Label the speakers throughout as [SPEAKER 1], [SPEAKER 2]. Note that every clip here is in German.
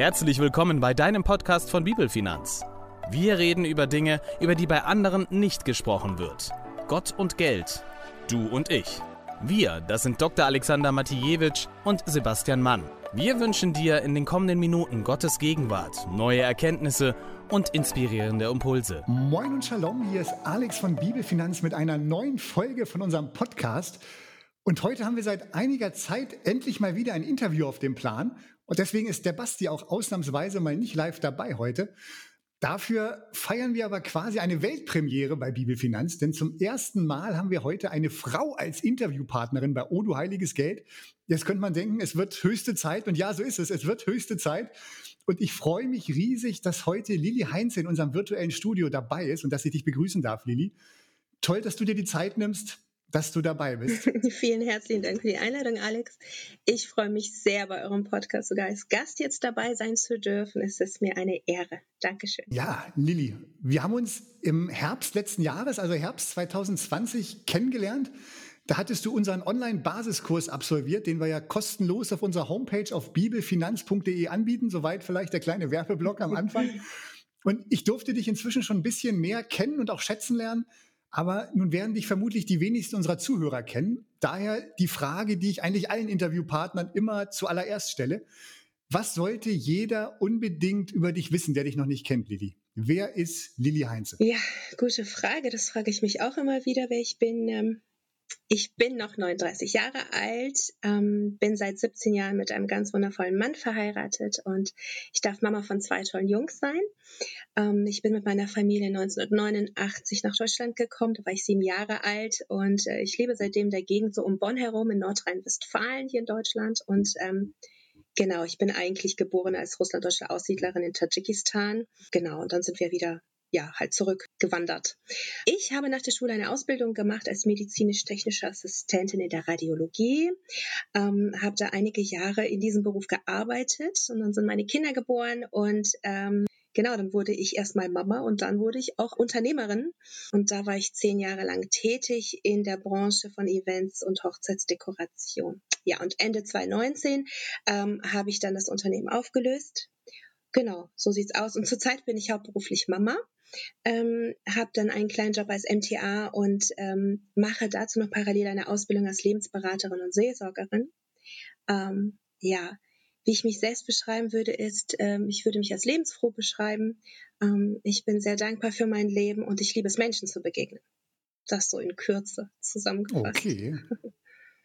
[SPEAKER 1] Herzlich willkommen bei deinem Podcast von Bibelfinanz. Wir reden über Dinge, über die bei anderen nicht gesprochen wird. Gott und Geld. Du und ich. Wir, das sind Dr. Alexander Matijewitsch und Sebastian Mann. Wir wünschen dir in den kommenden Minuten Gottes Gegenwart, neue Erkenntnisse und inspirierende Impulse.
[SPEAKER 2] Moin und Shalom, hier ist Alex von Bibelfinanz mit einer neuen Folge von unserem Podcast. Und heute haben wir seit einiger Zeit endlich mal wieder ein Interview auf dem Plan. Und deswegen ist der Basti auch ausnahmsweise mal nicht live dabei heute. Dafür feiern wir aber quasi eine Weltpremiere bei Bibelfinanz, denn zum ersten Mal haben wir heute eine Frau als Interviewpartnerin bei Odu Heiliges Geld. Jetzt könnte man denken, es wird höchste Zeit und ja, so ist es, es wird höchste Zeit. Und ich freue mich riesig, dass heute Lilly Heinz in unserem virtuellen Studio dabei ist und dass ich dich begrüßen darf, Lilly. Toll, dass du dir die Zeit nimmst dass du dabei bist.
[SPEAKER 3] Vielen herzlichen Dank für die Einladung, Alex. Ich freue mich sehr, bei eurem Podcast sogar als Gast jetzt dabei sein zu dürfen. Es ist mir eine Ehre. Dankeschön.
[SPEAKER 2] Ja, Lilly, wir haben uns im Herbst letzten Jahres, also Herbst 2020, kennengelernt. Da hattest du unseren Online-Basiskurs absolviert, den wir ja kostenlos auf unserer Homepage auf bibelfinanz.de anbieten. Soweit vielleicht der kleine Werbeblock am Anfang. Und ich durfte dich inzwischen schon ein bisschen mehr kennen und auch schätzen lernen. Aber nun werden dich vermutlich die wenigsten unserer Zuhörer kennen. Daher die Frage, die ich eigentlich allen Interviewpartnern immer zuallererst stelle. Was sollte jeder unbedingt über dich wissen, der dich noch nicht kennt, Lilly? Wer ist Lilly Heinze?
[SPEAKER 3] Ja, gute Frage. Das frage ich mich auch immer wieder, wer ich bin. Ich bin noch 39 Jahre alt, ähm, bin seit 17 Jahren mit einem ganz wundervollen Mann verheiratet und ich darf Mama von zwei tollen Jungs sein. Ähm, ich bin mit meiner Familie 1989 nach Deutschland gekommen, da war ich sieben Jahre alt und äh, ich lebe seitdem der Gegend so um Bonn herum in Nordrhein-Westfalen hier in Deutschland und ähm, Genau, ich bin eigentlich geboren als russlanddeutsche Aussiedlerin in Tadschikistan. Genau, und dann sind wir wieder ja, halt zurückgewandert. Ich habe nach der Schule eine Ausbildung gemacht als medizinisch-technische Assistentin in der Radiologie, ähm, habe da einige Jahre in diesem Beruf gearbeitet und dann sind meine Kinder geboren und ähm, Genau, dann wurde ich erstmal Mama und dann wurde ich auch Unternehmerin. Und da war ich zehn Jahre lang tätig in der Branche von Events und Hochzeitsdekoration. Ja, und Ende 2019 ähm, habe ich dann das Unternehmen aufgelöst. Genau, so sieht's aus. Und zurzeit bin ich hauptberuflich Mama ähm, habe dann einen kleinen Job als MTA und ähm, mache dazu noch parallel eine Ausbildung als Lebensberaterin und Seelsorgerin. Ähm, ja, wie ich mich selbst beschreiben würde, ist, ähm, ich würde mich als lebensfroh beschreiben. Ähm, ich bin sehr dankbar für mein Leben und ich liebe es, Menschen zu begegnen. Das so in Kürze zusammengefasst.
[SPEAKER 2] Okay.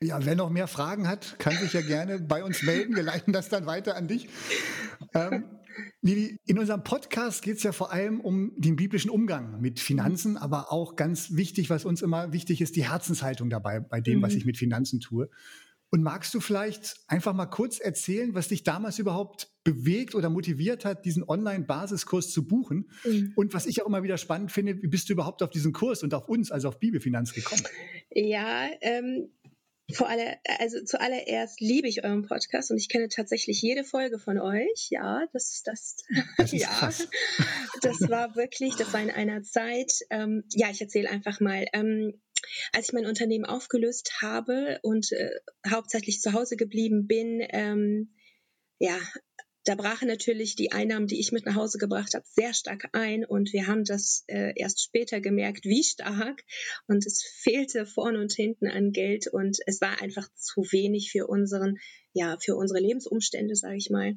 [SPEAKER 2] Ja, wer noch mehr Fragen hat, kann sich ja gerne bei uns melden. Wir leiten das dann weiter an dich. Ähm, in unserem Podcast geht es ja vor allem um den biblischen Umgang mit Finanzen, aber auch ganz wichtig, was uns immer wichtig ist, die Herzenshaltung dabei, bei dem, mhm. was ich mit Finanzen tue. Und magst du vielleicht einfach mal kurz erzählen, was dich damals überhaupt bewegt oder motiviert hat, diesen Online-Basiskurs zu buchen? Mhm. Und was ich auch immer wieder spannend finde, wie bist du überhaupt auf diesen Kurs und auf uns, also auf Bibelfinanz gekommen?
[SPEAKER 3] Ja, ähm, vor aller, also zuallererst liebe ich euren Podcast und ich kenne tatsächlich jede Folge von euch. Ja, das, das, das ja, krass. das war wirklich, das war in einer Zeit. Ähm, ja, ich erzähle einfach mal. Ähm, als ich mein Unternehmen aufgelöst habe und äh, hauptsächlich zu Hause geblieben bin, ähm, ja, da brachen natürlich die Einnahmen, die ich mit nach Hause gebracht habe, sehr stark ein. Und wir haben das äh, erst später gemerkt, wie stark. Und es fehlte vorne und hinten an Geld. Und es war einfach zu wenig für unseren, ja, für unsere Lebensumstände, sage ich mal.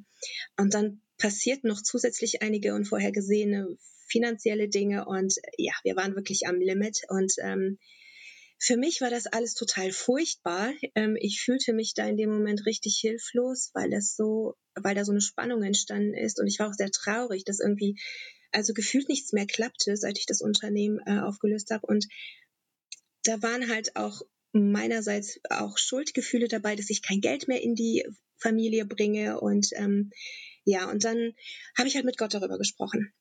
[SPEAKER 3] Und dann passierten noch zusätzlich einige unvorhergesehene finanzielle Dinge. Und ja, wir waren wirklich am Limit. Und ähm, für mich war das alles total furchtbar. Ähm, ich fühlte mich da in dem Moment richtig hilflos, weil das so, weil da so eine Spannung entstanden ist. Und ich war auch sehr traurig, dass irgendwie, also gefühlt nichts mehr klappte, seit ich das Unternehmen äh, aufgelöst habe. Und da waren halt auch meinerseits auch Schuldgefühle dabei, dass ich kein Geld mehr in die Familie bringe. Und ähm, ja, und dann habe ich halt mit Gott darüber gesprochen.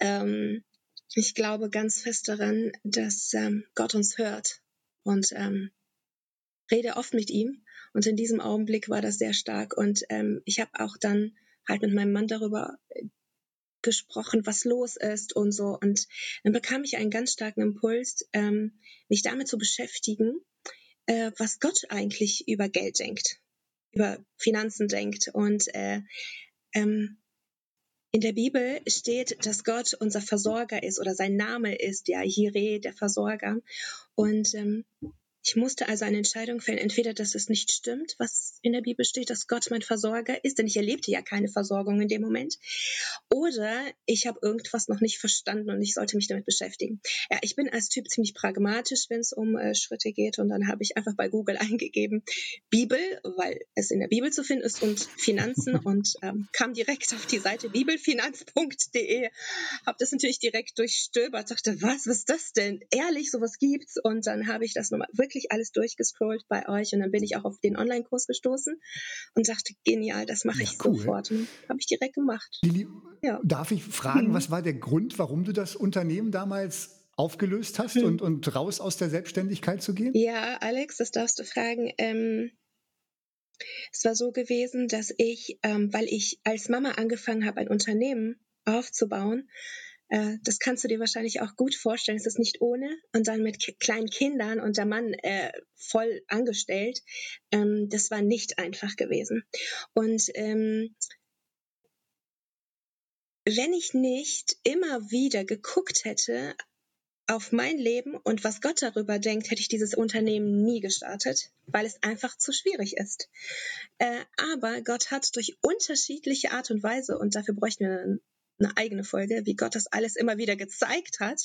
[SPEAKER 3] Ähm, ich glaube ganz fest daran, dass ähm, Gott uns hört und ähm, rede oft mit ihm. Und in diesem Augenblick war das sehr stark. Und ähm, ich habe auch dann halt mit meinem Mann darüber äh, gesprochen, was los ist und so. Und dann bekam ich einen ganz starken Impuls, ähm, mich damit zu beschäftigen, äh, was Gott eigentlich über Geld denkt, über Finanzen denkt. Und äh, ähm, in der Bibel steht, dass Gott unser Versorger ist oder sein Name ist, ja, Jireh, der Versorger. Und ähm, ich musste also eine Entscheidung fällen, entweder, dass es nicht stimmt, was in der Bibel steht, dass Gott mein Versorger ist, denn ich erlebte ja keine Versorgung in dem Moment, oder ich habe irgendwas noch nicht verstanden und ich sollte mich damit beschäftigen. Ja, ich bin als Typ ziemlich pragmatisch, wenn es um äh, Schritte geht und dann habe ich einfach bei Google eingegeben Bibel, weil es in der Bibel zu finden ist und Finanzen und ähm, kam direkt auf die Seite bibelfinanz.de, habe das natürlich direkt durchstöbert, dachte, was, was ist das denn? Ehrlich, sowas gibt's und dann habe ich das nochmal wirklich wirklich alles durchgescrollt bei euch und dann bin ich auch auf den Online-Kurs gestoßen und sagte, genial, das mache ja, ich cool. sofort. Habe ich direkt gemacht.
[SPEAKER 2] Lili, ja. darf ich fragen, mhm. was war der Grund, warum du das Unternehmen damals aufgelöst hast mhm. und, und raus aus der Selbstständigkeit zu gehen?
[SPEAKER 3] Ja, Alex, das darfst du fragen. Ähm, es war so gewesen, dass ich, ähm, weil ich als Mama angefangen habe, ein Unternehmen aufzubauen, äh, das kannst du dir wahrscheinlich auch gut vorstellen. Es ist nicht ohne und dann mit kleinen Kindern und der Mann äh, voll angestellt. Ähm, das war nicht einfach gewesen. Und ähm, wenn ich nicht immer wieder geguckt hätte auf mein Leben und was Gott darüber denkt, hätte ich dieses Unternehmen nie gestartet, weil es einfach zu schwierig ist. Äh, aber Gott hat durch unterschiedliche Art und Weise, und dafür bräuchten wir eine eigene Folge, wie Gott das alles immer wieder gezeigt hat,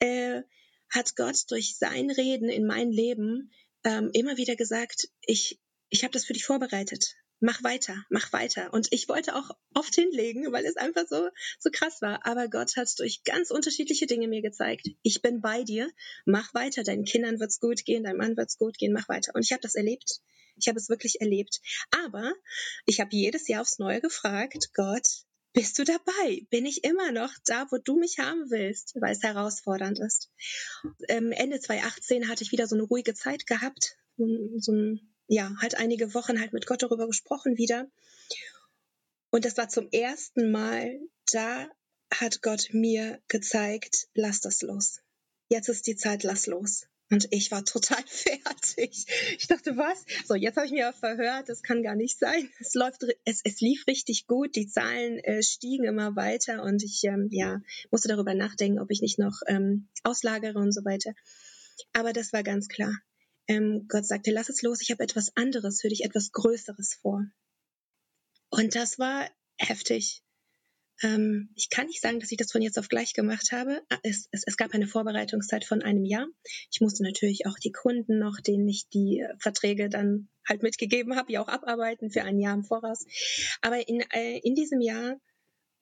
[SPEAKER 3] äh, hat Gott durch sein Reden in mein Leben ähm, immer wieder gesagt, ich, ich habe das für dich vorbereitet. Mach weiter, mach weiter. Und ich wollte auch oft hinlegen, weil es einfach so, so krass war. Aber Gott hat durch ganz unterschiedliche Dinge mir gezeigt, ich bin bei dir, mach weiter, deinen Kindern wird's gut gehen, deinem Mann wird's gut gehen, mach weiter. Und ich habe das erlebt. Ich habe es wirklich erlebt. Aber ich habe jedes Jahr aufs Neue gefragt, Gott, bist du dabei? Bin ich immer noch da, wo du mich haben willst, weil es herausfordernd ist. Ähm, Ende 2018 hatte ich wieder so eine ruhige Zeit gehabt, so ein, ja, halt einige Wochen halt mit Gott darüber gesprochen wieder. Und das war zum ersten Mal, da hat Gott mir gezeigt, lass das los. Jetzt ist die Zeit, lass los. Und ich war total fertig. Ich dachte, was? So, jetzt habe ich mir verhört, das kann gar nicht sein. Es läuft, es, es lief richtig gut, die Zahlen äh, stiegen immer weiter und ich ähm, ja, musste darüber nachdenken, ob ich nicht noch ähm, auslagere und so weiter. Aber das war ganz klar. Ähm, Gott sagte, lass es los, ich habe etwas anderes für dich, etwas Größeres vor. Und das war heftig. Ähm, ich kann nicht sagen, dass ich das von jetzt auf gleich gemacht habe. Ah, es, es, es gab eine Vorbereitungszeit von einem Jahr. Ich musste natürlich auch die Kunden noch, denen ich die äh, Verträge dann halt mitgegeben habe, ja auch abarbeiten für ein Jahr im Voraus. Aber in, äh, in diesem Jahr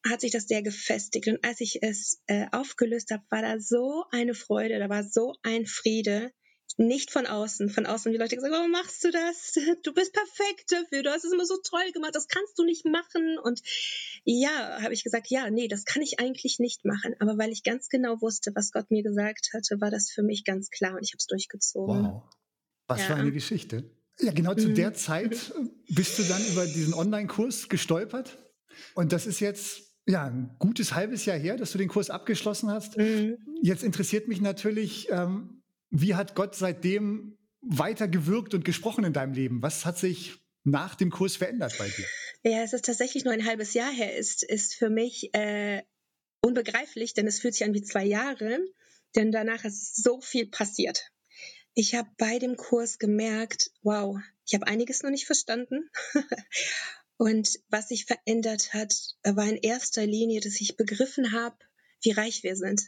[SPEAKER 3] hat sich das sehr gefestigt. Und als ich es äh, aufgelöst habe, war da so eine Freude, da war so ein Friede nicht von außen. Von außen die Leute gesagt, warum machst du das? Du bist perfekt dafür, du hast es immer so toll gemacht, das kannst du nicht machen. Und ja, habe ich gesagt, ja, nee, das kann ich eigentlich nicht machen. Aber weil ich ganz genau wusste, was Gott mir gesagt hatte, war das für mich ganz klar und ich habe es durchgezogen.
[SPEAKER 2] Wow. Was ja. für eine Geschichte. Ja, genau zu mhm. der Zeit bist du dann über diesen Online-Kurs gestolpert. Und das ist jetzt ja, ein gutes halbes Jahr her, dass du den Kurs abgeschlossen hast. Mhm. Jetzt interessiert mich natürlich, ähm, wie hat Gott seitdem weiter gewirkt und gesprochen in deinem Leben? Was hat sich nach dem Kurs verändert bei dir?
[SPEAKER 3] Ja, es ist tatsächlich nur ein halbes Jahr her, ist, ist für mich äh, unbegreiflich, denn es fühlt sich an wie zwei Jahre, denn danach ist so viel passiert. Ich habe bei dem Kurs gemerkt, wow, ich habe einiges noch nicht verstanden. und was sich verändert hat, war in erster Linie, dass ich begriffen habe, wie reich wir sind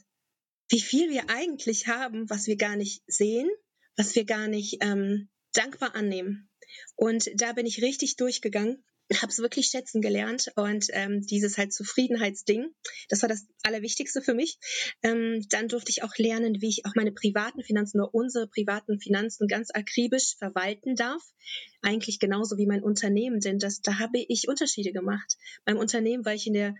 [SPEAKER 3] wie viel wir eigentlich haben, was wir gar nicht sehen, was wir gar nicht ähm, dankbar annehmen. Und da bin ich richtig durchgegangen, habe es wirklich schätzen gelernt und ähm, dieses halt Zufriedenheitsding, das war das Allerwichtigste für mich. Ähm, dann durfte ich auch lernen, wie ich auch meine privaten Finanzen oder unsere privaten Finanzen ganz akribisch verwalten darf. Eigentlich genauso wie mein Unternehmen, denn das, da habe ich Unterschiede gemacht. Beim Unternehmen war ich in der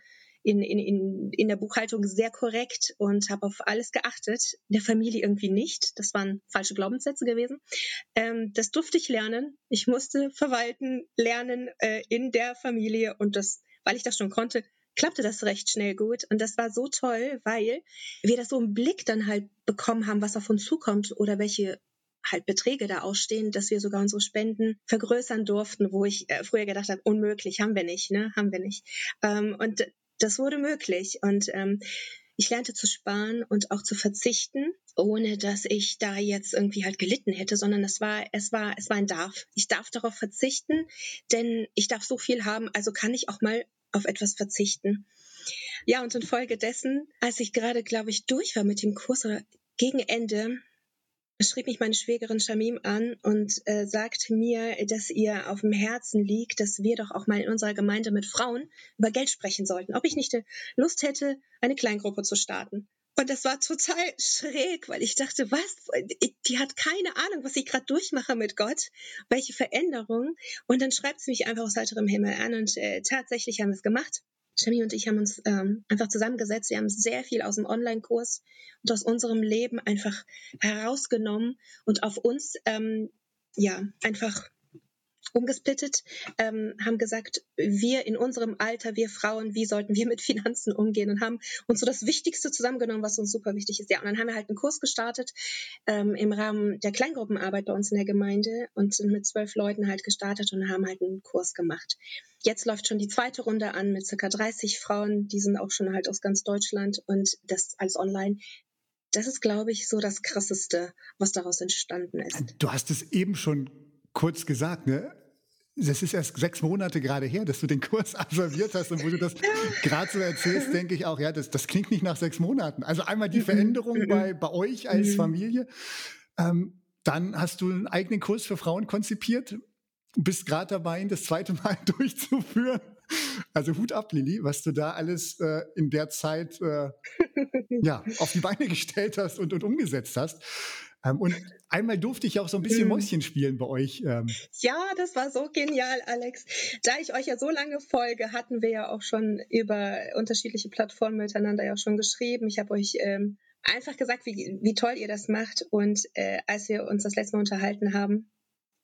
[SPEAKER 3] in, in, in, in der Buchhaltung sehr korrekt und habe auf alles geachtet. In der Familie irgendwie nicht. Das waren falsche Glaubenssätze gewesen. Ähm, das durfte ich lernen. Ich musste verwalten, lernen äh, in der Familie und das, weil ich das schon konnte, klappte das recht schnell gut. Und das war so toll, weil wir das so im Blick dann halt bekommen haben, was auf uns zukommt oder welche halt Beträge da ausstehen, dass wir sogar unsere Spenden vergrößern durften, wo ich äh, früher gedacht habe, unmöglich, haben wir nicht, ne, haben wir nicht. Ähm, und das wurde möglich und ähm, ich lernte zu sparen und auch zu verzichten, ohne dass ich da jetzt irgendwie halt gelitten hätte, sondern es war, es war, es war ein Darf. Ich darf darauf verzichten, denn ich darf so viel haben, also kann ich auch mal auf etwas verzichten. Ja, und infolgedessen, als ich gerade, glaube ich, durch war mit dem Kurs oder gegen Ende, schrieb mich meine Schwägerin Shamim an und äh, sagte mir, dass ihr auf dem Herzen liegt, dass wir doch auch mal in unserer Gemeinde mit Frauen über Geld sprechen sollten. Ob ich nicht Lust hätte, eine Kleingruppe zu starten. Und das war total schräg, weil ich dachte, was? Die hat keine Ahnung, was ich gerade durchmache mit Gott, welche Veränderung. Und dann schreibt sie mich einfach aus heiterem Himmel an und äh, tatsächlich haben wir es gemacht. Jimmy und ich haben uns ähm, einfach zusammengesetzt. Wir haben sehr viel aus dem Online-Kurs und aus unserem Leben einfach herausgenommen und auf uns ähm, ja einfach umgesplittet, ähm, haben gesagt, wir in unserem Alter, wir Frauen, wie sollten wir mit Finanzen umgehen und haben uns so das Wichtigste zusammengenommen, was uns super wichtig ist. Ja, und dann haben wir halt einen Kurs gestartet ähm, im Rahmen der Kleingruppenarbeit bei uns in der Gemeinde und sind mit zwölf Leuten halt gestartet und haben halt einen Kurs gemacht. Jetzt läuft schon die zweite Runde an mit circa 30 Frauen, die sind auch schon halt aus ganz Deutschland und das als online das ist, glaube ich, so das Krasseste, was daraus entstanden ist.
[SPEAKER 2] Du hast es eben schon kurz gesagt, ne? Das ist erst sechs Monate gerade her, dass du den Kurs absolviert hast und wo du das gerade so erzählst, denke ich auch, ja, das, das klingt nicht nach sechs Monaten. Also einmal die mhm. Veränderung mhm. bei, bei euch als mhm. Familie. Ähm, dann hast du einen eigenen Kurs für Frauen konzipiert, bist gerade dabei, ihn das zweite Mal durchzuführen. Also Hut ab, Lilly, was du da alles äh, in der Zeit äh, ja, auf die Beine gestellt hast und, und umgesetzt hast. Ähm, und einmal durfte ich auch so ein bisschen mhm. Mäuschen spielen bei euch. Ähm.
[SPEAKER 3] Ja, das war so genial, Alex. Da ich euch ja so lange folge, hatten wir ja auch schon über unterschiedliche Plattformen miteinander ja auch schon geschrieben. Ich habe euch ähm, einfach gesagt, wie, wie toll ihr das macht. Und äh, als wir uns das letzte Mal unterhalten haben,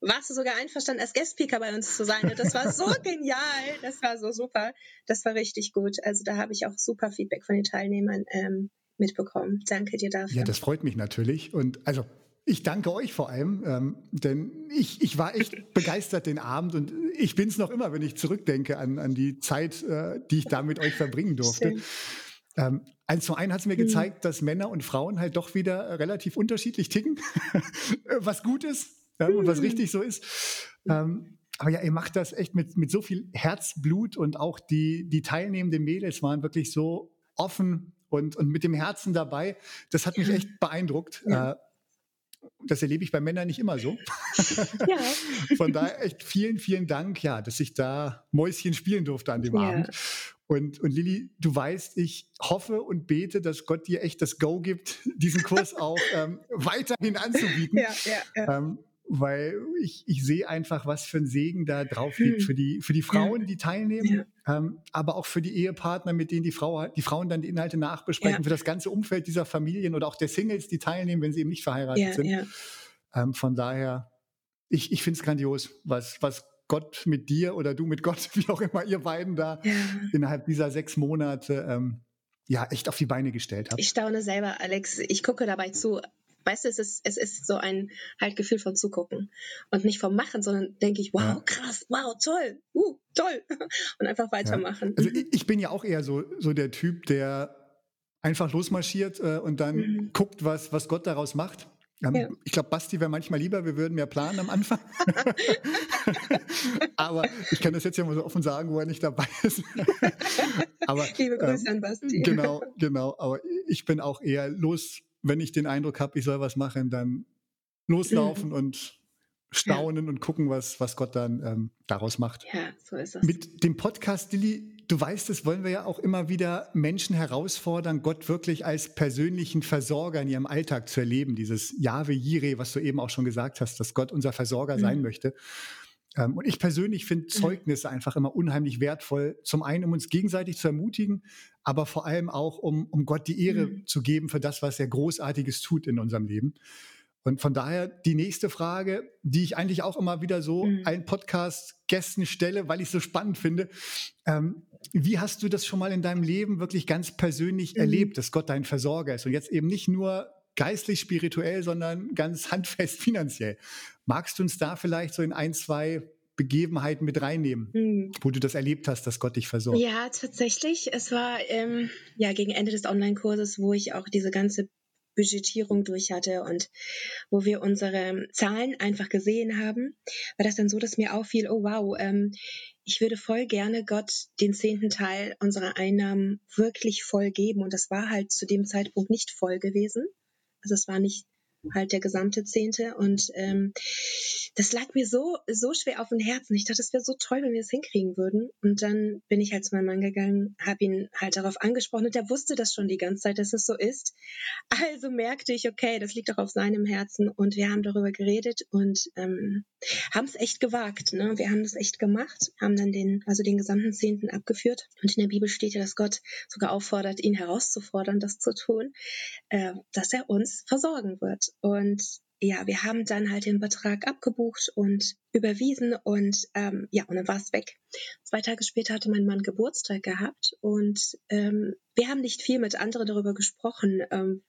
[SPEAKER 3] warst du sogar einverstanden, als Guest-Speaker bei uns zu sein. Und das war so genial. Das war so super. Das war richtig gut. Also da habe ich auch super Feedback von den Teilnehmern ähm, mitbekommen. Danke dir dafür.
[SPEAKER 2] Ja, das freut mich natürlich. Und also ich danke euch vor allem, ähm, denn ich, ich war echt begeistert den Abend und ich bin es noch immer, wenn ich zurückdenke an, an die Zeit, äh, die ich da mit euch verbringen durfte. Ähm, eins zu ein hat es mir mhm. gezeigt, dass Männer und Frauen halt doch wieder relativ unterschiedlich ticken, was gut ist ja, und was mhm. richtig so ist. Ähm, aber ja, ihr macht das echt mit, mit so viel Herzblut und auch die, die teilnehmenden Mädels waren wirklich so offen und, und mit dem Herzen dabei. Das hat mich echt beeindruckt. Ja. Äh, das erlebe ich bei Männern nicht immer so. Ja. Von daher echt vielen, vielen Dank, ja, dass ich da Mäuschen spielen durfte an dem ja. Abend. Und, und Lilly, du weißt, ich hoffe und bete, dass Gott dir echt das Go gibt, diesen Kurs auch ähm, weiterhin anzubieten. Ja, ja, ja. Ähm, weil ich, ich sehe einfach, was für ein Segen da drauf liegt hm. für die, für die Frauen, die teilnehmen, ja. ähm, aber auch für die Ehepartner, mit denen die, Frau, die Frauen dann die Inhalte nachbesprechen, ja. für das ganze Umfeld dieser Familien oder auch der Singles, die teilnehmen, wenn sie eben nicht verheiratet ja, sind. Ähm, von daher, ich, ich finde es grandios, was, was Gott mit dir oder du mit Gott, wie auch immer ihr beiden da innerhalb dieser sechs Monate ähm, ja echt auf die Beine gestellt habt.
[SPEAKER 3] Ich staune selber, Alex. Ich gucke dabei zu weißt du, es ist, es ist so ein halt Gefühl von Zugucken und nicht vom Machen, sondern denke ich, wow, ja. krass, wow, toll, uh, toll und einfach weitermachen.
[SPEAKER 2] Ja. Also ich, ich, bin ja auch eher so, so der Typ, der einfach losmarschiert äh, und dann mhm. guckt, was, was Gott daraus macht. Ähm, ja. Ich glaube, Basti wäre manchmal lieber, wir würden mehr planen am Anfang. Aber ich kann das jetzt ja mal so offen sagen, wo er nicht dabei ist. aber,
[SPEAKER 3] Liebe Grüße ähm, an Basti.
[SPEAKER 2] Genau, genau. Aber ich bin auch eher los wenn ich den Eindruck habe, ich soll was machen, dann loslaufen mhm. und staunen ja. und gucken, was, was Gott dann ähm, daraus macht.
[SPEAKER 3] Ja, so ist es.
[SPEAKER 2] Mit dem Podcast, Lilly, du weißt es, wollen wir ja auch immer wieder Menschen herausfordern, Gott wirklich als persönlichen Versorger in ihrem Alltag zu erleben. Dieses Jahwe Jireh, was du eben auch schon gesagt hast, dass Gott unser Versorger mhm. sein möchte. Ähm, und ich persönlich finde mhm. Zeugnisse einfach immer unheimlich wertvoll. Zum einen, um uns gegenseitig zu ermutigen, aber vor allem auch, um, um Gott die Ehre mhm. zu geben für das, was er Großartiges tut in unserem Leben. Und von daher die nächste Frage, die ich eigentlich auch immer wieder so mhm. allen Podcast-Gästen stelle, weil ich es so spannend finde. Ähm, wie hast du das schon mal in deinem Leben wirklich ganz persönlich mhm. erlebt, dass Gott dein Versorger ist? Und jetzt eben nicht nur geistlich, spirituell, sondern ganz handfest finanziell. Magst du uns da vielleicht so in ein, zwei Begebenheiten mit reinnehmen, mhm. wo du das erlebt hast, dass Gott dich versorgt?
[SPEAKER 3] Ja, tatsächlich. Es war ähm, ja gegen Ende des Online-Kurses, wo ich auch diese ganze Budgetierung durch hatte und wo wir unsere Zahlen einfach gesehen haben, war das dann so, dass mir auffiel, oh wow, ähm, ich würde voll gerne Gott den zehnten Teil unserer Einnahmen wirklich voll geben. Und das war halt zu dem Zeitpunkt nicht voll gewesen. Also es war nicht halt der gesamte Zehnte. Und ähm, das lag mir so, so schwer auf dem Herzen. Ich dachte, es wäre so toll, wenn wir es hinkriegen würden. Und dann bin ich halt zu meinem Mann gegangen, habe ihn halt darauf angesprochen und der wusste das schon die ganze Zeit, dass es so ist. Also merkte ich, okay, das liegt doch auf seinem Herzen und wir haben darüber geredet und ähm, haben es echt gewagt. Ne? Wir haben das echt gemacht, haben dann den, also den gesamten Zehnten abgeführt. Und in der Bibel steht ja, dass Gott sogar auffordert, ihn herauszufordern, das zu tun, äh, dass er uns versorgen wird. Und ja, wir haben dann halt den Betrag abgebucht und überwiesen und ähm, ja, und dann war es weg. Zwei Tage später hatte mein Mann Geburtstag gehabt und ähm, wir haben nicht viel mit anderen darüber gesprochen, ähm,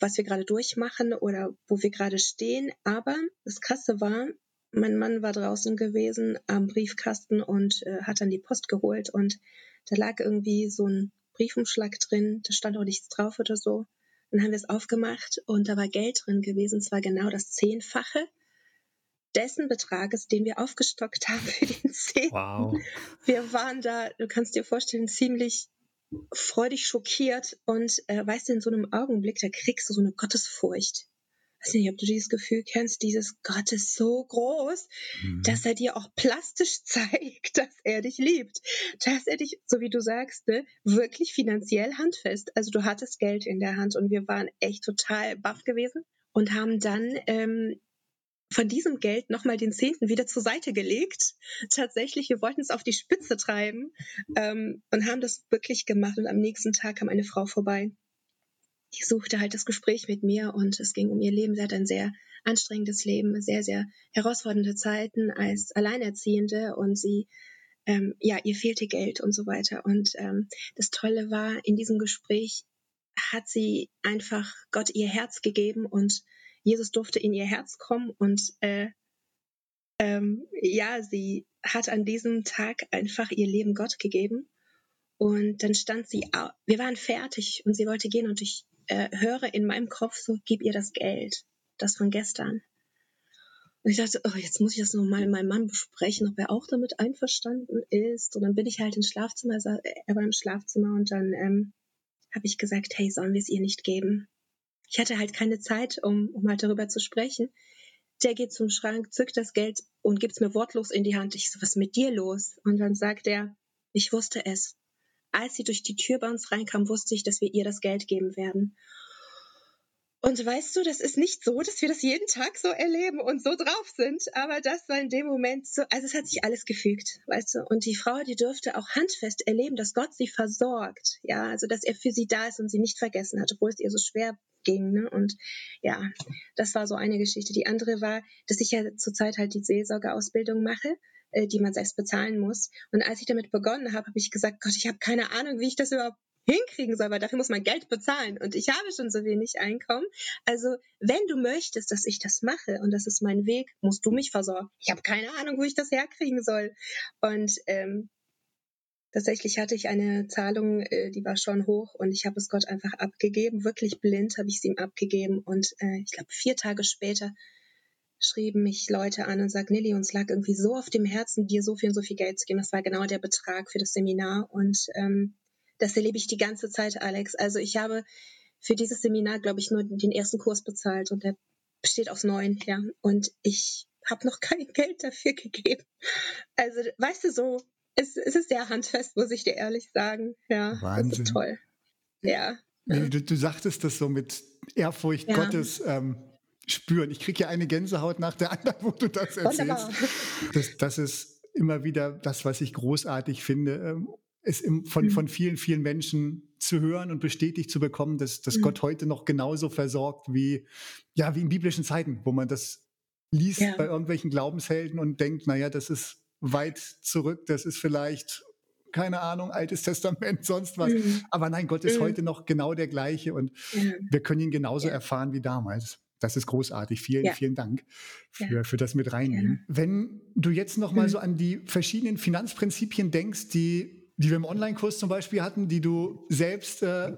[SPEAKER 3] was wir gerade durchmachen oder wo wir gerade stehen. Aber das Krasse war, mein Mann war draußen gewesen am Briefkasten und äh, hat dann die Post geholt und da lag irgendwie so ein Briefumschlag drin, da stand auch nichts drauf oder so. Dann haben wir es aufgemacht und da war Geld drin gewesen, zwar genau das Zehnfache dessen Betrages, den wir aufgestockt haben für den Zehnten. Wow. Wir waren da, du kannst dir vorstellen, ziemlich freudig schockiert und äh, weißt du, in so einem Augenblick, da kriegst du so eine Gottesfurcht weiß nicht, ob du dieses Gefühl kennst, dieses Gott ist so groß, mhm. dass er dir auch plastisch zeigt, dass er dich liebt, dass er dich, so wie du sagst, ne, wirklich finanziell handfest. Also du hattest Geld in der Hand und wir waren echt total baff gewesen und haben dann ähm, von diesem Geld nochmal den Zehnten wieder zur Seite gelegt. Tatsächlich, wir wollten es auf die Spitze treiben ähm, und haben das wirklich gemacht. Und am nächsten Tag kam eine Frau vorbei die suchte halt das Gespräch mit mir und es ging um ihr Leben. Sie hat ein sehr anstrengendes Leben, sehr, sehr herausfordernde Zeiten als Alleinerziehende und sie, ähm, ja, ihr fehlte Geld und so weiter. Und ähm, das Tolle war, in diesem Gespräch hat sie einfach Gott ihr Herz gegeben und Jesus durfte in ihr Herz kommen und äh, ähm, ja, sie hat an diesem Tag einfach ihr Leben Gott gegeben. Und dann stand sie, wir waren fertig und sie wollte gehen und ich äh, höre in meinem Kopf so, gib ihr das Geld, das von gestern. Und ich dachte, oh, jetzt muss ich das nochmal mit meinem Mann besprechen, ob er auch damit einverstanden ist. Und dann bin ich halt ins Schlafzimmer, er war im Schlafzimmer und dann ähm, habe ich gesagt, hey, sollen wir es ihr nicht geben? Ich hatte halt keine Zeit, um, um halt darüber zu sprechen. Der geht zum Schrank, zückt das Geld und gibt es mir wortlos in die Hand. Ich so, was ist mit dir los? Und dann sagt er, ich wusste es als sie durch die Tür bei uns reinkam, wusste ich, dass wir ihr das Geld geben werden. Und weißt du, das ist nicht so, dass wir das jeden Tag so erleben und so drauf sind, aber das war in dem Moment so, also es hat sich alles gefügt, weißt du. Und die Frau, die dürfte auch handfest erleben, dass Gott sie versorgt, ja, also dass er für sie da ist und sie nicht vergessen hat, obwohl es ihr so schwer ging, ne? Und ja, das war so eine Geschichte. Die andere war, dass ich ja zurzeit halt die Seelsorgeausbildung mache äh, die man selbst bezahlen muss. Und als ich damit begonnen habe, habe ich gesagt, Gott, ich habe keine Ahnung, wie ich das überhaupt hinkriegen soll, weil dafür muss man Geld bezahlen und ich habe schon so wenig Einkommen. Also wenn du möchtest, dass ich das mache und das ist mein Weg, musst du mich versorgen. Ich habe keine Ahnung, wo ich das herkriegen soll. Und ähm, tatsächlich hatte ich eine Zahlung, äh, die war schon hoch und ich habe es Gott einfach abgegeben. Wirklich blind habe ich es ihm abgegeben und äh, ich glaube vier Tage später schrieben mich Leute an und sagten, Nilly, uns lag irgendwie so auf dem Herzen, dir so viel und so viel Geld zu geben. Das war genau der Betrag für das Seminar und ähm, das erlebe ich die ganze Zeit, Alex. Also ich habe für dieses Seminar, glaube ich, nur den ersten Kurs bezahlt und der besteht aus neun, ja. Und ich habe noch kein Geld dafür gegeben. Also, weißt du, so, es, es ist sehr handfest, muss ich dir ehrlich sagen. Ja, Wahnsinn. das ist toll. Ja.
[SPEAKER 2] Du, du sagtest das so mit Ehrfurcht ja. Gottes. Ähm, spüren. Ich kriege ja eine Gänsehaut nach der anderen, wo du das erzählst. Das, das ist immer wieder das, was ich großartig finde, ähm, es von, mhm. von vielen, vielen Menschen zu hören und bestätigt zu bekommen, dass, dass mhm. Gott heute noch genauso versorgt wie, ja, wie in biblischen Zeiten, wo man das liest ja. bei irgendwelchen Glaubenshelden und denkt, naja, das ist weit zurück, das ist vielleicht keine Ahnung, Altes Testament, sonst was. Mhm. Aber nein, Gott ist mhm. heute noch genau der gleiche und wir können ihn genauso erfahren wie damals. Das ist großartig. Vielen, ja. vielen Dank für, für das mit reinnehmen. Wenn du jetzt noch mal mhm. so an die verschiedenen Finanzprinzipien denkst, die, die wir im Online-Kurs zum Beispiel hatten, die du selbst äh,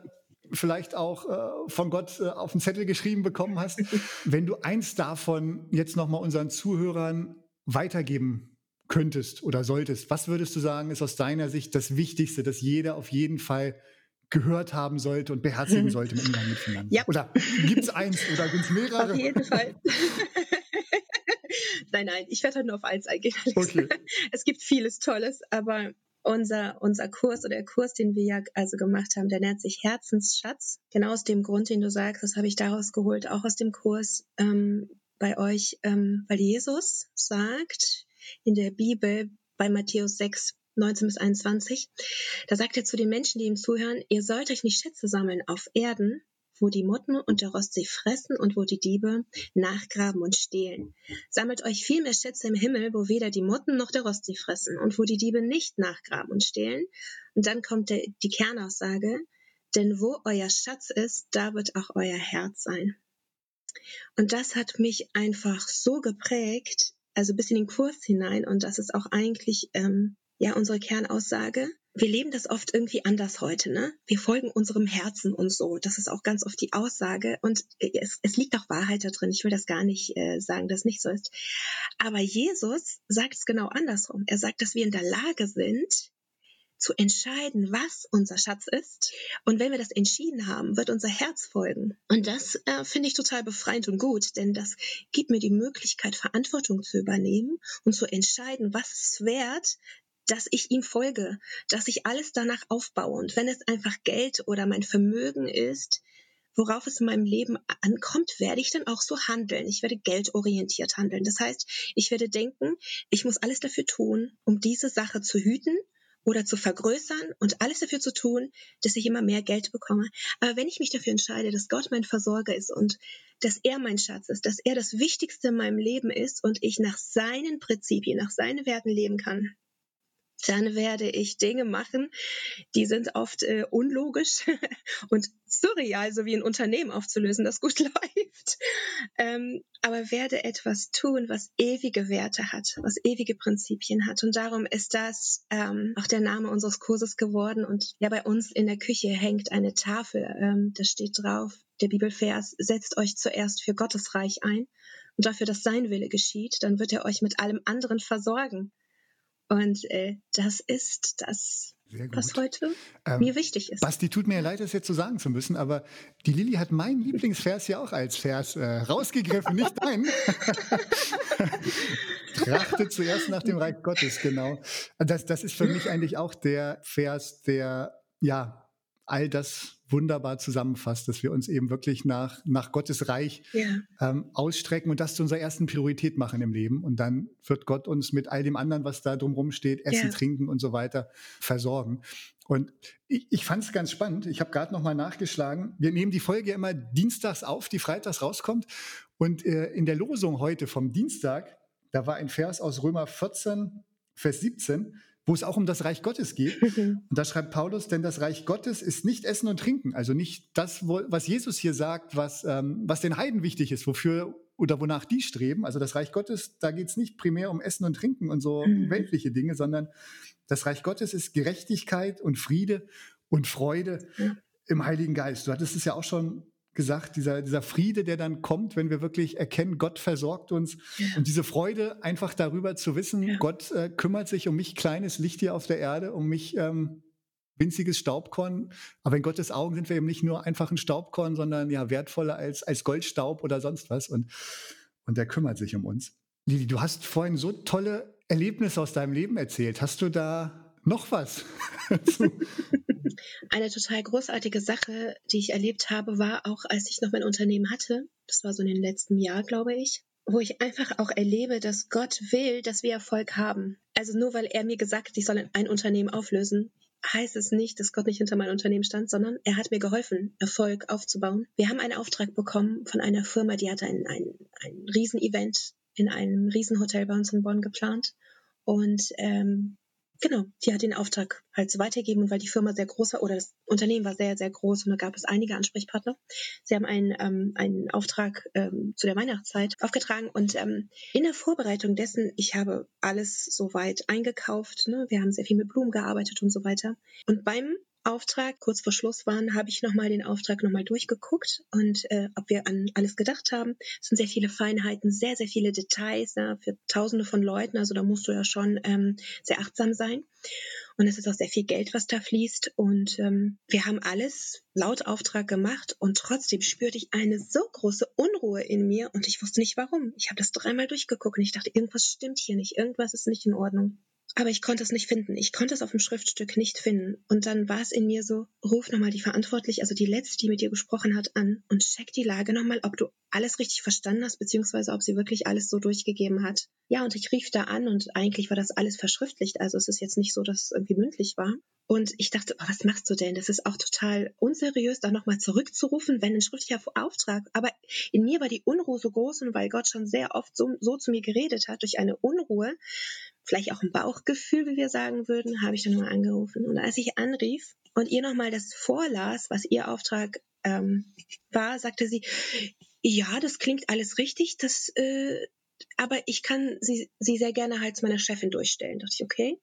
[SPEAKER 2] vielleicht auch äh, von Gott äh, auf den Zettel geschrieben bekommen hast. Wenn du eins davon jetzt nochmal unseren Zuhörern weitergeben könntest oder solltest, was würdest du sagen, ist aus deiner Sicht das Wichtigste, dass jeder auf jeden Fall gehört haben sollte und beherzigen sollte im Umgang mit Finanzen? Ja. Oder gibt es eins oder gibt es mehrere?
[SPEAKER 3] Auf jeden Fall. nein, nein, ich werde heute nur auf eins eingehen. Okay. Es gibt vieles Tolles, aber unser, unser Kurs oder der Kurs, den wir ja also gemacht haben, der nennt sich Herzensschatz. Genau aus dem Grund, den du sagst, das habe ich daraus geholt, auch aus dem Kurs ähm, bei euch, ähm, weil Jesus sagt in der Bibel bei Matthäus 6, 19 bis 21, da sagt er zu den Menschen, die ihm zuhören, ihr sollt euch nicht Schätze sammeln auf Erden, wo die Motten und der Rost sie fressen und wo die Diebe nachgraben und stehlen. Sammelt euch viel mehr Schätze im Himmel, wo weder die Motten noch der Rost sie fressen und wo die Diebe nicht nachgraben und stehlen. Und dann kommt der, die Kernaussage, denn wo euer Schatz ist, da wird auch euer Herz sein. Und das hat mich einfach so geprägt, also bis in den Kurs hinein. Und das ist auch eigentlich ähm, ja unsere Kernaussage wir leben das oft irgendwie anders heute, ne? Wir folgen unserem Herzen und so. Das ist auch ganz oft die Aussage. Und äh, es, es liegt auch Wahrheit da drin. Ich will das gar nicht äh, sagen, dass nicht so ist. Aber Jesus sagt es genau andersrum. Er sagt, dass wir in der Lage sind, zu entscheiden, was unser Schatz ist. Und wenn wir das entschieden haben, wird unser Herz folgen. Und das äh, finde ich total befreiend und gut, denn das gibt mir die Möglichkeit, Verantwortung zu übernehmen und zu entscheiden, was es wert, dass ich ihm folge, dass ich alles danach aufbaue. Und wenn es einfach Geld oder mein Vermögen ist, worauf es in meinem Leben ankommt, werde ich dann auch so handeln. Ich werde geldorientiert handeln. Das heißt, ich werde denken, ich muss alles dafür tun, um diese Sache zu hüten oder zu vergrößern und alles dafür zu tun, dass ich immer mehr Geld bekomme. Aber wenn ich mich dafür entscheide, dass Gott mein Versorger ist und dass er mein Schatz ist, dass er das Wichtigste in meinem Leben ist und ich nach seinen Prinzipien, nach seinen Werten leben kann, dann werde ich Dinge machen, die sind oft äh, unlogisch und surreal, so wie ein Unternehmen aufzulösen, das gut läuft. Ähm, aber werde etwas tun, was ewige Werte hat, was evige Prinzipien hat. Und darum ist das ähm, auch der Name unseres Kurses geworden. Und ja, bei uns in der Küche hängt eine Tafel, ähm, da steht drauf, der Bibelvers, setzt euch zuerst für Gottes Reich ein und dafür, dass sein Wille geschieht, dann wird er euch mit allem anderen versorgen. Und äh, das ist das, was heute ähm, mir wichtig ist.
[SPEAKER 2] Basti, tut mir leid, das jetzt so sagen zu müssen, aber die Lilly hat meinen Lieblingsvers ja auch als Vers äh, rausgegriffen, nicht deinen. Trachte zuerst nach dem Reich Gottes, genau. Das, das ist für mich eigentlich auch der Vers, der ja all das wunderbar zusammenfasst, dass wir uns eben wirklich nach, nach Gottes Reich ja. ähm, ausstrecken und das zu unserer ersten Priorität machen im Leben. Und dann wird Gott uns mit all dem anderen, was da drumherum steht, Essen, ja. Trinken und so weiter, versorgen. Und ich, ich fand es ganz spannend. Ich habe gerade noch mal nachgeschlagen. Wir nehmen die Folge immer dienstags auf, die freitags rauskommt. Und äh, in der Losung heute vom Dienstag, da war ein Vers aus Römer 14, Vers 17 wo es auch um das Reich Gottes geht. Mhm. Und da schreibt Paulus, denn das Reich Gottes ist nicht Essen und Trinken, also nicht das, was Jesus hier sagt, was, ähm, was den Heiden wichtig ist, wofür oder wonach die streben. Also das Reich Gottes, da geht es nicht primär um Essen und Trinken und so mhm. weltliche Dinge, sondern das Reich Gottes ist Gerechtigkeit und Friede und Freude im Heiligen Geist. Du hattest es ja auch schon gesagt, dieser, dieser Friede, der dann kommt, wenn wir wirklich erkennen, Gott versorgt uns und diese Freude einfach darüber zu wissen, ja. Gott äh, kümmert sich um mich, kleines Licht hier auf der Erde, um mich, ähm, winziges Staubkorn. Aber in Gottes Augen sind wir eben nicht nur einfach ein Staubkorn, sondern ja wertvoller als, als Goldstaub oder sonst was. Und, und der kümmert sich um uns. Lili, du hast vorhin so tolle Erlebnisse aus deinem Leben erzählt. Hast du da noch was?
[SPEAKER 3] Eine total großartige Sache, die ich erlebt habe, war auch, als ich noch mein Unternehmen hatte. Das war so in den letzten Jahr, glaube ich wo ich einfach auch erlebe, dass Gott will, dass wir Erfolg haben. Also nur weil er mir gesagt hat, ich soll ein Unternehmen auflösen, heißt es nicht, dass Gott nicht hinter meinem Unternehmen stand, sondern er hat mir geholfen, Erfolg aufzubauen. Wir haben einen Auftrag bekommen von einer Firma, die hatte ein, ein, ein Riesenevent in einem Riesenhotel bei uns in Bonn geplant. Und ähm, Genau, die hat den Auftrag, halt so weitergeben. Und weil die Firma sehr groß war oder das Unternehmen war sehr, sehr groß und da gab es einige Ansprechpartner. Sie haben einen, ähm, einen Auftrag ähm, zu der Weihnachtszeit aufgetragen und ähm, in der Vorbereitung dessen, ich habe alles soweit eingekauft. Ne? Wir haben sehr viel mit Blumen gearbeitet und so weiter. Und beim Auftrag, kurz vor Schluss waren, habe ich nochmal den Auftrag nochmal durchgeguckt und äh, ob wir an alles gedacht haben. Es sind sehr viele Feinheiten, sehr, sehr viele Details ja, für tausende von Leuten. Also da musst du ja schon ähm, sehr achtsam sein. Und es ist auch sehr viel Geld, was da fließt. Und ähm, wir haben alles laut Auftrag gemacht und trotzdem spürte ich eine so große Unruhe in mir und ich wusste nicht warum. Ich habe das dreimal durchgeguckt und ich dachte, irgendwas stimmt hier nicht, irgendwas ist nicht in Ordnung. Aber ich konnte es nicht finden. Ich konnte es auf dem Schriftstück nicht finden. Und dann war es in mir so, ruf nochmal die Verantwortliche, also die Letzte, die mit dir gesprochen hat, an und check die Lage nochmal, ob du alles richtig verstanden hast, beziehungsweise ob sie wirklich alles so durchgegeben hat. Ja, und ich rief da an und eigentlich war das alles verschriftlicht. Also es ist jetzt nicht so, dass es irgendwie mündlich war. Und ich dachte, oh, was machst du denn? Das ist auch total unseriös, da nochmal zurückzurufen, wenn ein schriftlicher Auftrag. Aber in mir war die Unruhe so groß und weil Gott schon sehr oft so, so zu mir geredet hat, durch eine Unruhe, vielleicht auch ein Bauchgefühl, wie wir sagen würden, habe ich dann nochmal angerufen. Und als ich anrief und ihr nochmal das vorlas, was ihr Auftrag ähm, war, sagte sie, ja, das klingt alles richtig, das, äh, aber ich kann sie, sie sehr gerne halt zu meiner Chefin durchstellen. Da dachte ich, okay.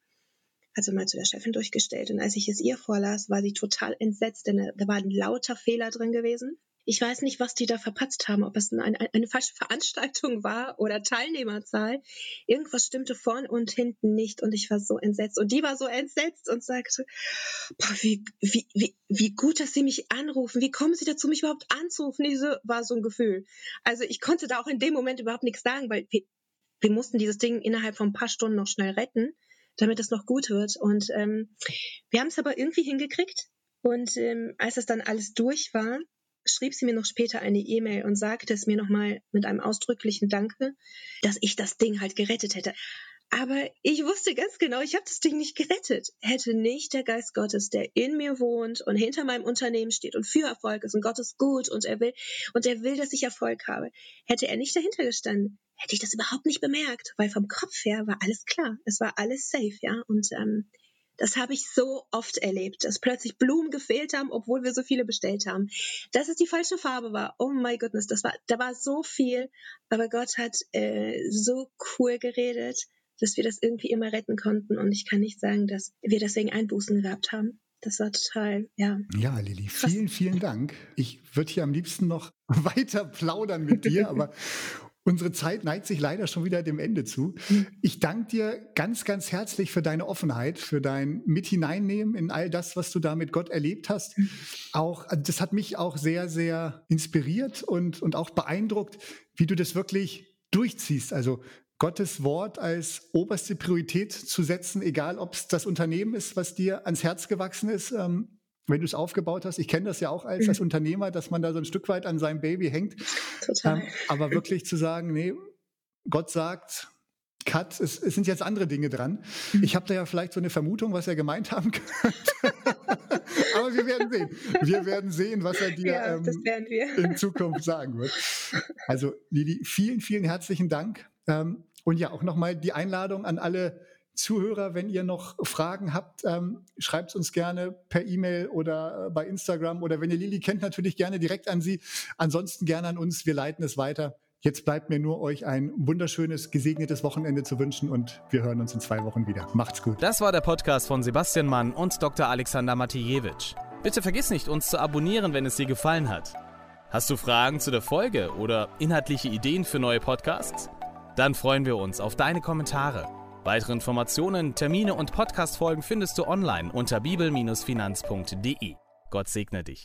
[SPEAKER 3] Also mal zu der Chefin durchgestellt. Und als ich es ihr vorlas, war sie total entsetzt, denn da war ein lauter Fehler drin gewesen. Ich weiß nicht, was die da verpatzt haben, ob es eine, eine falsche Veranstaltung war oder Teilnehmerzahl. Irgendwas stimmte vorn und hinten nicht und ich war so entsetzt. Und die war so entsetzt und sagte, boah, wie, wie, wie, wie gut, dass Sie mich anrufen. Wie kommen Sie dazu, mich überhaupt anzurufen? Diese war so ein Gefühl. Also ich konnte da auch in dem Moment überhaupt nichts sagen, weil wir, wir mussten dieses Ding innerhalb von ein paar Stunden noch schnell retten, damit es noch gut wird. Und ähm, wir haben es aber irgendwie hingekriegt. Und ähm, als es dann alles durch war, schrieb sie mir noch später eine E-Mail und sagte es mir nochmal mit einem ausdrücklichen Danke, dass ich das Ding halt gerettet hätte. Aber ich wusste ganz genau, ich habe das Ding nicht gerettet. Hätte nicht der Geist Gottes, der in mir wohnt und hinter meinem Unternehmen steht und für Erfolg ist und Gott ist gut und er will und er will, dass ich Erfolg habe, hätte er nicht dahinter gestanden, hätte ich das überhaupt nicht bemerkt, weil vom Kopf her war alles klar, es war alles safe, ja. Und ähm, das habe ich so oft erlebt, dass plötzlich Blumen gefehlt haben, obwohl wir so viele bestellt haben. Dass es die falsche Farbe war. Oh my goodness, das war, da war so viel. Aber Gott hat äh, so cool geredet, dass wir das irgendwie immer retten konnten. Und ich kann nicht sagen, dass wir deswegen Einbußen gehabt haben. Das war total, ja.
[SPEAKER 2] Ja, Lili, vielen, vielen Dank. Ich würde hier am liebsten noch weiter plaudern mit dir, aber Unsere Zeit neigt sich leider schon wieder dem Ende zu. Mhm. Ich danke dir ganz, ganz herzlich für deine Offenheit, für dein Mit hineinnehmen in all das, was du da mit Gott erlebt hast. Mhm. Auch, also das hat mich auch sehr, sehr inspiriert und, und auch beeindruckt, wie du das wirklich durchziehst. Also Gottes Wort als oberste Priorität zu setzen, egal ob es das Unternehmen ist, was dir ans Herz gewachsen ist, ähm, wenn du es aufgebaut hast. Ich kenne das ja auch als, als mhm. Unternehmer, dass man da so ein Stück weit an seinem Baby hängt. Total. Ähm, aber wirklich zu sagen, nee, Gott sagt, Cut, es, es sind jetzt andere Dinge dran. Mhm. Ich habe da ja vielleicht so eine Vermutung, was er gemeint haben könnte. aber wir werden sehen. Wir werden sehen, was er dir ja, ähm, in Zukunft sagen wird. Also Lili, vielen, vielen herzlichen Dank. Ähm, und ja, auch nochmal die Einladung an alle Zuhörer, wenn ihr noch Fragen habt, ähm, schreibt uns gerne per E-Mail oder äh, bei Instagram oder wenn ihr Lili kennt, natürlich gerne direkt an sie. Ansonsten gerne an uns. Wir leiten es weiter. Jetzt bleibt mir nur euch ein wunderschönes, gesegnetes Wochenende zu wünschen und wir hören uns in zwei Wochen wieder. Macht's gut.
[SPEAKER 1] Das war der Podcast von Sebastian Mann und Dr. Alexander Matijewitsch. Bitte vergiss nicht, uns zu abonnieren, wenn es dir gefallen hat. Hast du Fragen zu der Folge oder inhaltliche Ideen für neue Podcasts? Dann freuen wir uns auf deine Kommentare. Weitere Informationen, Termine und Podcastfolgen findest du online unter bibel-finanz.de. Gott segne dich.